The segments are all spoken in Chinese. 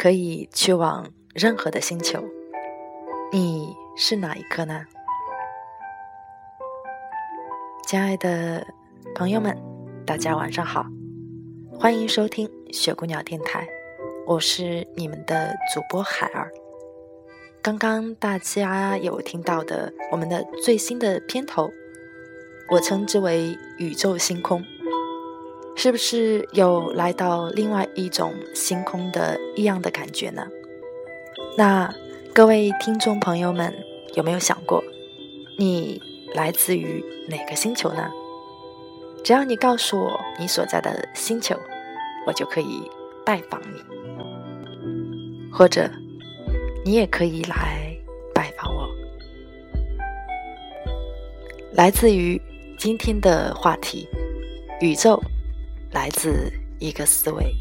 可以去往任何的星球，你是哪一颗呢？亲爱的朋友们，大家晚上好，欢迎收听雪姑娘电台，我是你们的主播海儿。刚刚大家有听到的我们的最新的片头，我称之为宇宙星空。是不是有来到另外一种星空的异样的感觉呢？那各位听众朋友们，有没有想过，你来自于哪个星球呢？只要你告诉我你所在的星球，我就可以拜访你，或者你也可以来拜访我。来自于今天的话题，宇宙。来自一个思维，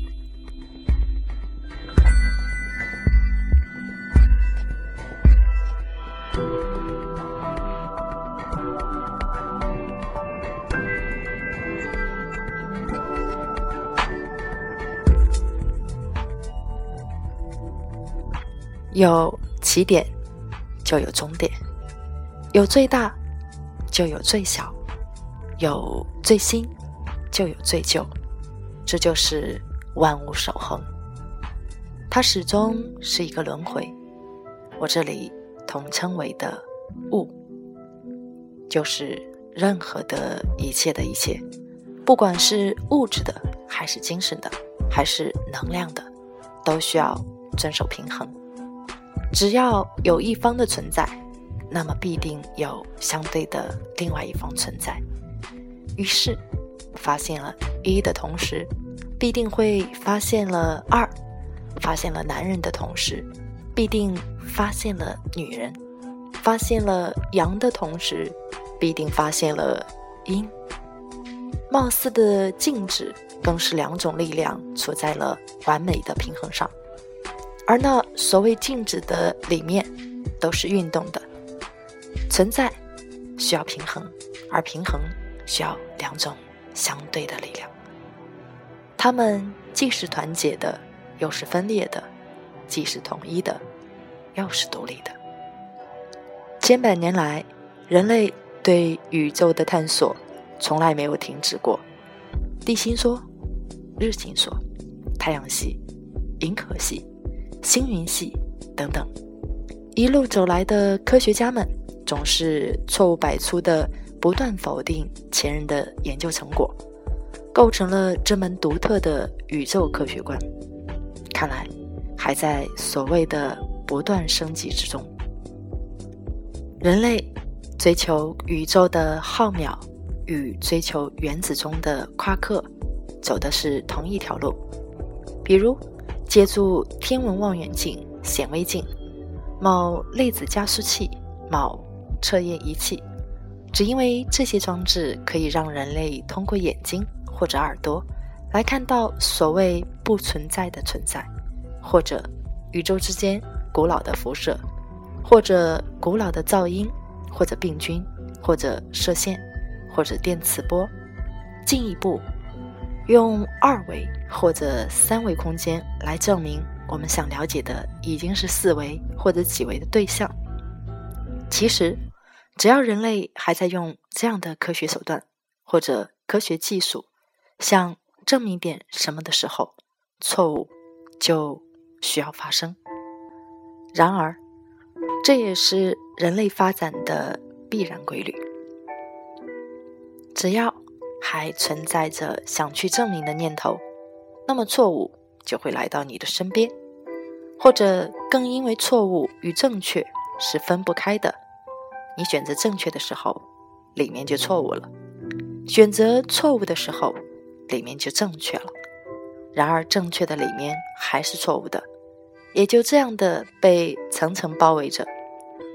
有起点就有终点，有最大就有最小，有最新就有最旧。这就是万物守恒，它始终是一个轮回。我这里统称为的物，就是任何的一切的一切，不管是物质的，还是精神的，还是能量的，都需要遵守平衡。只要有一方的存在，那么必定有相对的另外一方存在。于是。发现了一的同时，必定会发现了二；发现了男人的同时，必定发现了女人；发现了阳的同时，必定发现了阴。貌似的静止，更是两种力量处在了完美的平衡上。而那所谓静止的里面，都是运动的。存在需要平衡，而平衡需要两种。相对的力量，它们既是团结的，又是分裂的；既是统一的，又是独立的。千百年来，人类对宇宙的探索从来没有停止过。地心说、日心说、太阳系、银河系、星云系等等，一路走来的科学家们总是错误百出的。不断否定前人的研究成果，构成了这门独特的宇宙科学观。看来还在所谓的不断升级之中。人类追求宇宙的浩渺与追求原子中的夸克，走的是同一条路。比如，借助天文望远镜、显微镜、某粒子加速器、某测验仪器。只因为这些装置可以让人类通过眼睛或者耳朵来看到所谓不存在的存在，或者宇宙之间古老的辐射，或者古老的噪音，或者病菌，或者射线，或者电磁波。进一步用二维或者三维空间来证明我们想了解的已经是四维或者几维的对象。其实。只要人类还在用这样的科学手段或者科学技术，想证明点什么的时候，错误就需要发生。然而，这也是人类发展的必然规律。只要还存在着想去证明的念头，那么错误就会来到你的身边，或者更因为错误与正确是分不开的。你选择正确的时候，里面就错误了；选择错误的时候，里面就正确了。然而，正确的里面还是错误的，也就这样的被层层包围着。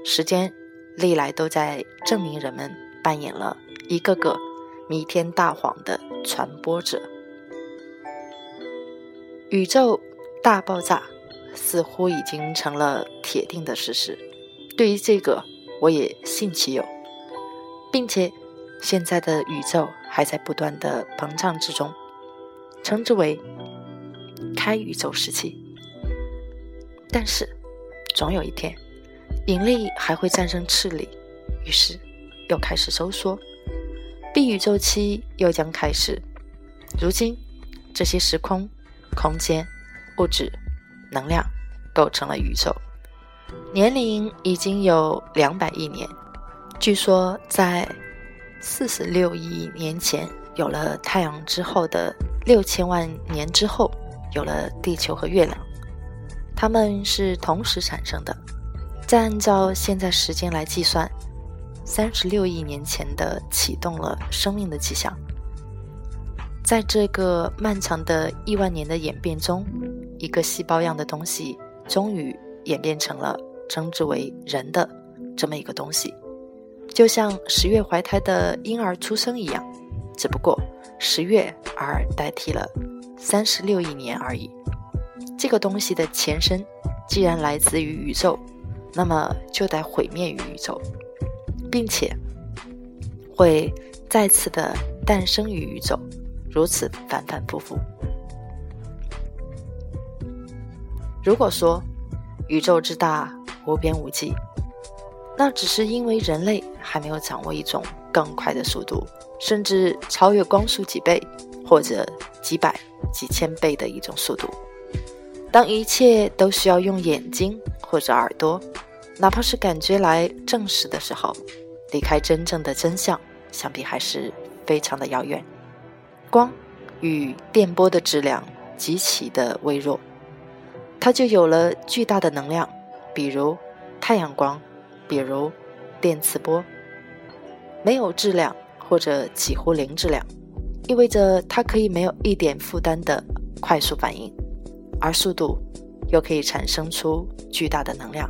时间历来都在证明人们扮演了一个个弥天大谎的传播者。宇宙大爆炸似乎已经成了铁定的事实。对于这个，我也信其有，并且现在的宇宙还在不断的膨胀之中，称之为。开宇宙时期，但是总有一天，引力还会战胜斥力，于是又开始收缩，闭宇宙期又将开始。如今，这些时空、空间、物质、能量构成了宇宙，年龄已经有两百亿年。据说，在四十六亿年前有了太阳之后的六千万年之后。有了地球和月亮，它们是同时产生的。再按照现在时间来计算，三十六亿年前的启动了生命的迹象。在这个漫长的亿万年的演变中，一个细胞样的东西终于演变成了称之为人的这么一个东西，就像十月怀胎的婴儿出生一样，只不过十月而代替了。三十六亿年而已。这个东西的前身既然来自于宇宙，那么就得毁灭于宇宙，并且会再次的诞生于宇宙，如此反反复复。如果说宇宙之大无边无际，那只是因为人类还没有掌握一种更快的速度，甚至超越光速几倍或者几百。几千倍的一种速度。当一切都需要用眼睛或者耳朵，哪怕是感觉来证实的时候，离开真正的真相，想必还是非常的遥远。光与电波的质量极其的微弱，它就有了巨大的能量，比如太阳光，比如电磁波。没有质量或者几乎零质量。意味着它可以没有一点负担的快速反应，而速度又可以产生出巨大的能量。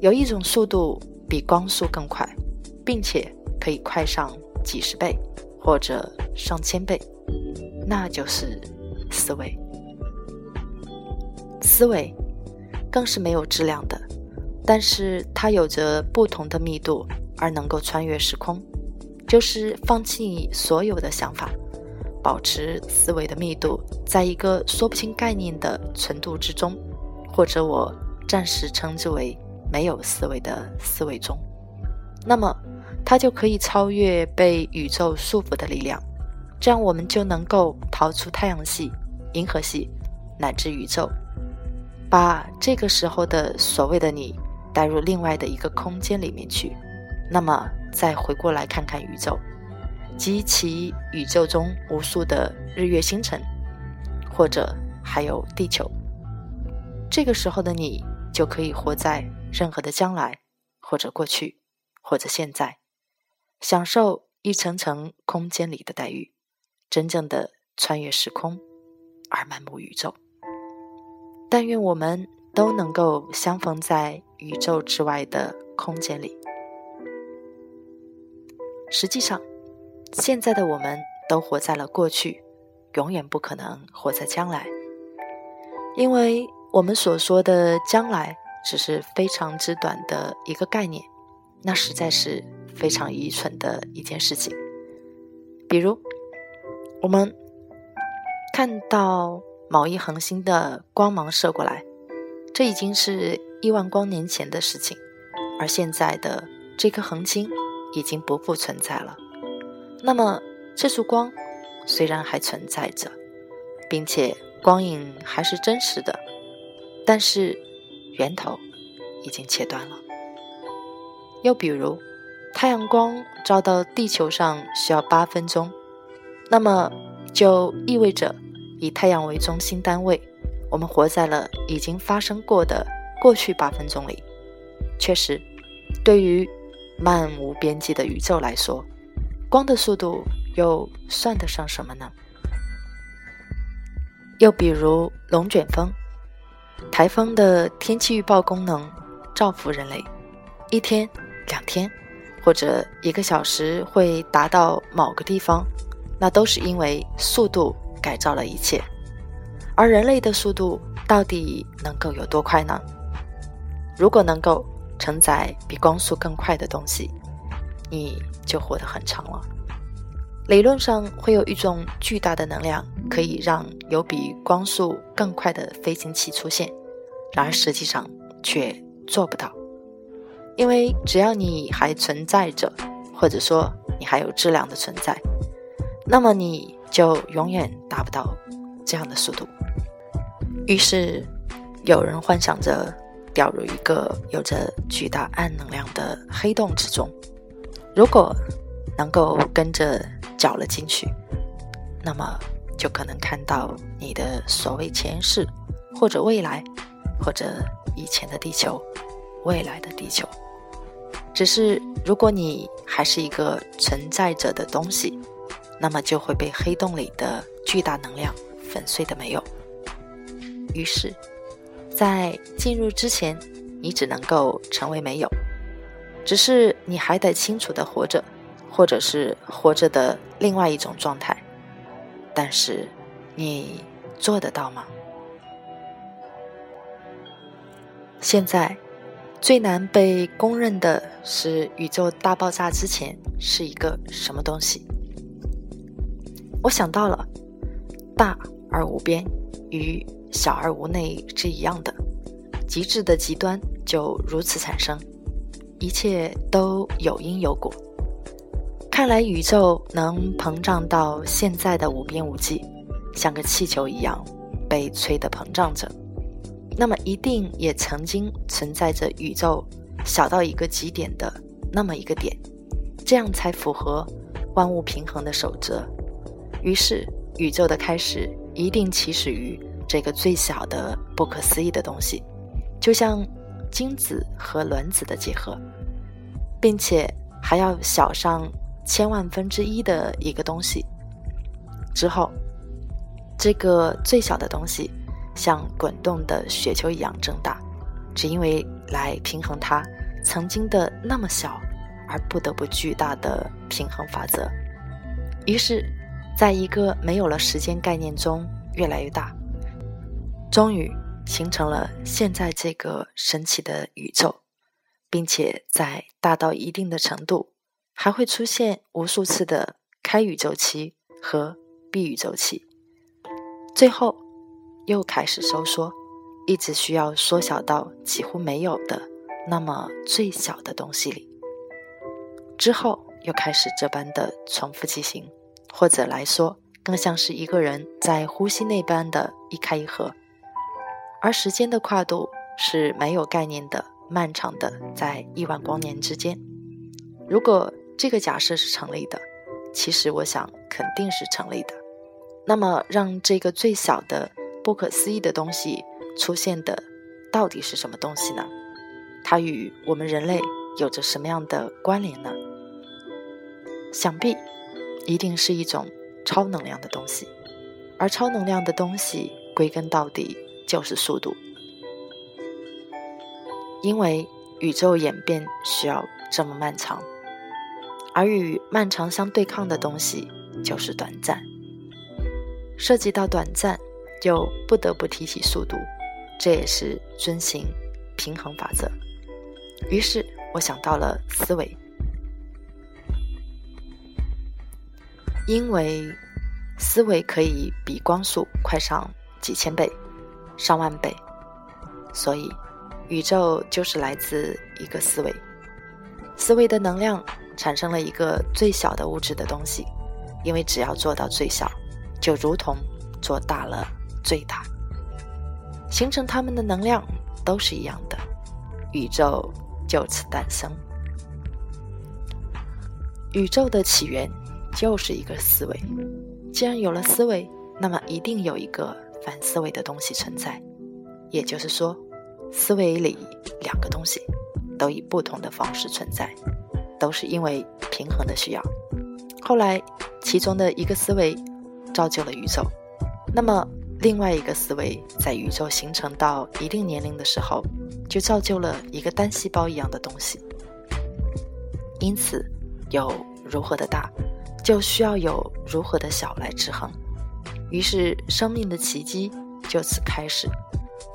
有一种速度比光速更快，并且可以快上几十倍或者上千倍，那就是思维。思维更是没有质量的，但是它有着不同的密度，而能够穿越时空。就是放弃所有的想法，保持思维的密度在一个说不清概念的纯度之中，或者我暂时称之为没有思维的思维中，那么它就可以超越被宇宙束缚的力量，这样我们就能够逃出太阳系、银河系乃至宇宙，把这个时候的所谓的你带入另外的一个空间里面去，那么。再回过来看看宇宙，及其宇宙中无数的日月星辰，或者还有地球。这个时候的你，就可以活在任何的将来，或者过去，或者现在，享受一层层空间里的待遇，真正的穿越时空，而漫步宇宙。但愿我们都能够相逢在宇宙之外的空间里。实际上，现在的我们都活在了过去，永远不可能活在将来，因为我们所说的将来只是非常之短的一个概念，那实在是非常愚蠢的一件事情。比如，我们看到某一恒星的光芒射过来，这已经是亿万光年前的事情，而现在的这颗恒星。已经不复存在了。那么，这束光虽然还存在着，并且光影还是真实的，但是源头已经切断了。又比如，太阳光照到地球上需要八分钟，那么就意味着以太阳为中心单位，我们活在了已经发生过的过去八分钟里。确实，对于漫无边际的宇宙来说，光的速度又算得上什么呢？又比如龙卷风，台风的天气预报功能造福人类，一天、两天或者一个小时会达到某个地方，那都是因为速度改造了一切。而人类的速度到底能够有多快呢？如果能够承载比光速更快的东西，你就活得很长了。理论上会有一种巨大的能量，可以让有比光速更快的飞行器出现，然而实际上却做不到，因为只要你还存在着，或者说你还有质量的存在，那么你就永远达不到这样的速度。于是，有人幻想着掉入一个有着巨大暗能量的黑洞之中，如果能够跟着。搅了进去，那么就可能看到你的所谓前世，或者未来，或者以前的地球，未来的地球。只是如果你还是一个存在着的东西，那么就会被黑洞里的巨大能量粉碎的没有。于是，在进入之前，你只能够成为没有，只是你还得清楚的活着。或者是活着的另外一种状态，但是你做得到吗？现在最难被公认的是宇宙大爆炸之前是一个什么东西？我想到了，大而无边与小而无内是一样的，极致的极端就如此产生，一切都有因有果。看来宇宙能膨胀到现在的无边无际，像个气球一样被吹得膨胀着，那么一定也曾经存在着宇宙小到一个极点的那么一个点，这样才符合万物平衡的守则。于是，宇宙的开始一定起始于这个最小的不可思议的东西，就像精子和卵子的结合，并且还要小上。千万分之一的一个东西之后，这个最小的东西像滚动的雪球一样增大，只因为来平衡它曾经的那么小而不得不巨大的平衡法则。于是，在一个没有了时间概念中越来越大，终于形成了现在这个神奇的宇宙，并且在大到一定的程度。还会出现无数次的开宇宙期和闭宇宙期，最后又开始收缩，一直需要缩小到几乎没有的那么最小的东西里，之后又开始这般的重复进行，或者来说，更像是一个人在呼吸那般的一开一合，而时间的跨度是没有概念的，漫长的，在亿万光年之间，如果。这个假设是成立的，其实我想肯定是成立的。那么，让这个最小的、不可思议的东西出现的，到底是什么东西呢？它与我们人类有着什么样的关联呢？想必一定是一种超能量的东西，而超能量的东西归根到底就是速度，因为宇宙演变需要这么漫长。而与漫长相对抗的东西就是短暂。涉及到短暂，就不得不提起速度，这也是遵循平衡法则。于是我想到了思维，因为思维可以比光速快上几千倍、上万倍，所以宇宙就是来自一个思维。思维的能量。产生了一个最小的物质的东西，因为只要做到最小，就如同做大了最大，形成它们的能量都是一样的，宇宙就此诞生。宇宙的起源就是一个思维，既然有了思维，那么一定有一个反思维的东西存在，也就是说，思维里两个东西都以不同的方式存在。都是因为平衡的需要。后来，其中的一个思维造就了宇宙。那么，另外一个思维在宇宙形成到一定年龄的时候，就造就了一个单细胞一样的东西。因此，有如何的大，就需要有如何的小来制衡。于是，生命的奇迹就此开始，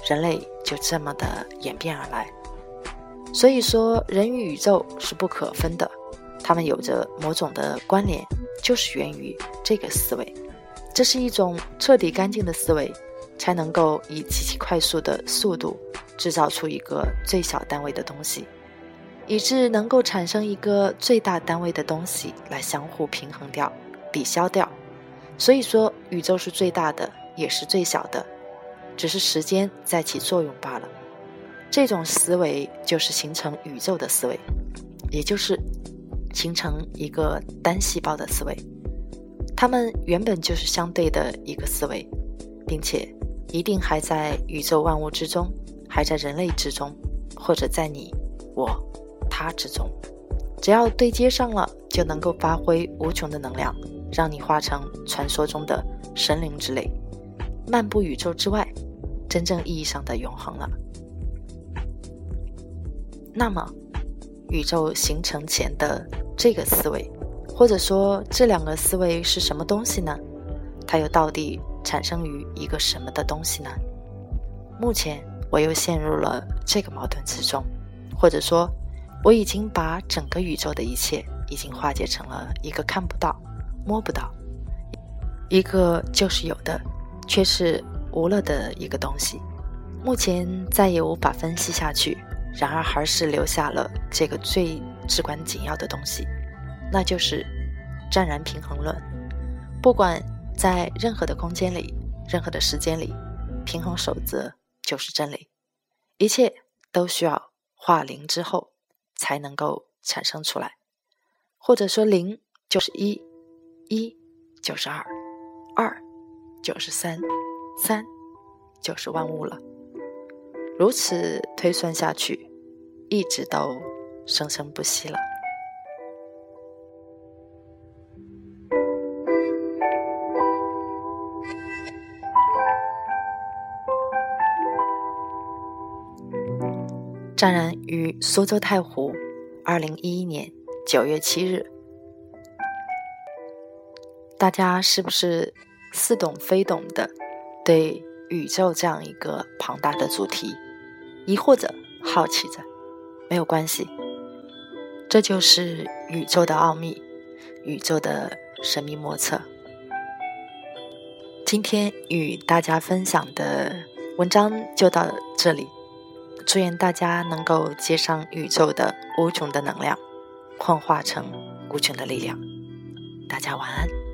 人类就这么的演变而来。所以说，人与宇宙是不可分的，它们有着某种的关联，就是源于这个思维。这是一种彻底干净的思维，才能够以极其快速的速度制造出一个最小单位的东西，以致能够产生一个最大单位的东西来相互平衡掉、抵消掉。所以说，宇宙是最大的，也是最小的，只是时间在起作用罢了。这种思维就是形成宇宙的思维，也就是形成一个单细胞的思维。它们原本就是相对的一个思维，并且一定还在宇宙万物之中，还在人类之中，或者在你、我、他之中。只要对接上了，就能够发挥无穷的能量，让你化成传说中的神灵之类，漫步宇宙之外，真正意义上的永恒了。那么，宇宙形成前的这个思维。或者说，这两个思维是什么东西呢？它又到底产生于一个什么的东西呢？目前我又陷入了这个矛盾之中，或者说，我已经把整个宇宙的一切已经化解成了一个看不到、摸不到，一个就是有的，却是无了的一个东西。目前再也无法分析下去，然而还是留下了这个最至关紧要的东西。那就是湛然平衡论。不管在任何的空间里、任何的时间里，平衡守则就是真理。一切都需要化零之后才能够产生出来，或者说零就是一，一就是二，二就是三，三就是万物了。如此推算下去，一直都生生不息了。当然于苏州太湖，二零一一年九月七日。大家是不是似懂非懂的对宇宙这样一个庞大的主题疑惑着、好奇着？没有关系，这就是宇宙的奥秘，宇宙的神秘莫测。今天与大家分享的文章就到这里。祝愿大家能够接上宇宙的无穷的能量，幻化成无穷的力量。大家晚安。